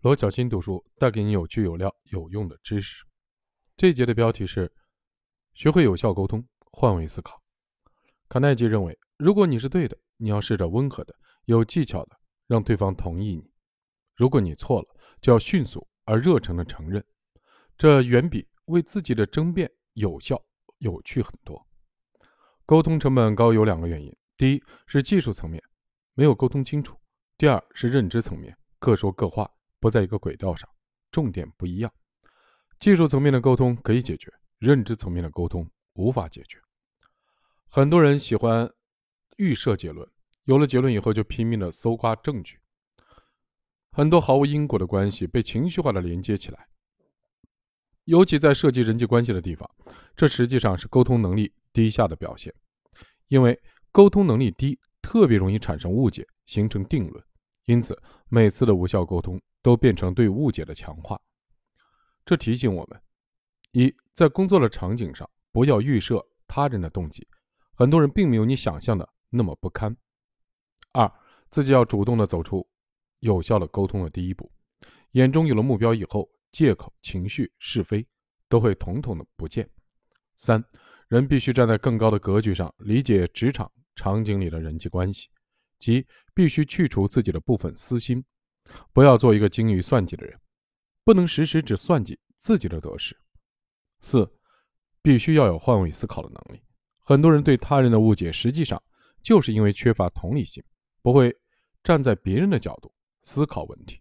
罗小新读书带给你有趣、有料、有用的知识。这一节的标题是“学会有效沟通，换位思考”。卡耐基认为，如果你是对的，你要试着温和的、有技巧的让对方同意你；如果你错了，就要迅速而热诚的承认。这远比为自己的争辩有效、有趣很多。沟通成本高有两个原因：第一是技术层面没有沟通清楚；第二是认知层面各说各话。不在一个轨道上，重点不一样。技术层面的沟通可以解决，认知层面的沟通无法解决。很多人喜欢预设结论，有了结论以后就拼命的搜刮证据，很多毫无因果的关系被情绪化的连接起来。尤其在涉及人际关系的地方，这实际上是沟通能力低下的表现。因为沟通能力低，特别容易产生误解，形成定论。因此，每次的无效沟通。都变成对误解的强化，这提醒我们：一，在工作的场景上，不要预设他人的动机，很多人并没有你想象的那么不堪；二，自己要主动的走出有效的沟通的第一步，眼中有了目标以后，借口、情绪、是非都会统统的不见；三，人必须站在更高的格局上，理解职场场景里的人际关系，即必须去除自己的部分私心。不要做一个精于算计的人，不能时时只算计自己的得失。四，必须要有换位思考的能力。很多人对他人的误解，实际上就是因为缺乏同理心，不会站在别人的角度思考问题。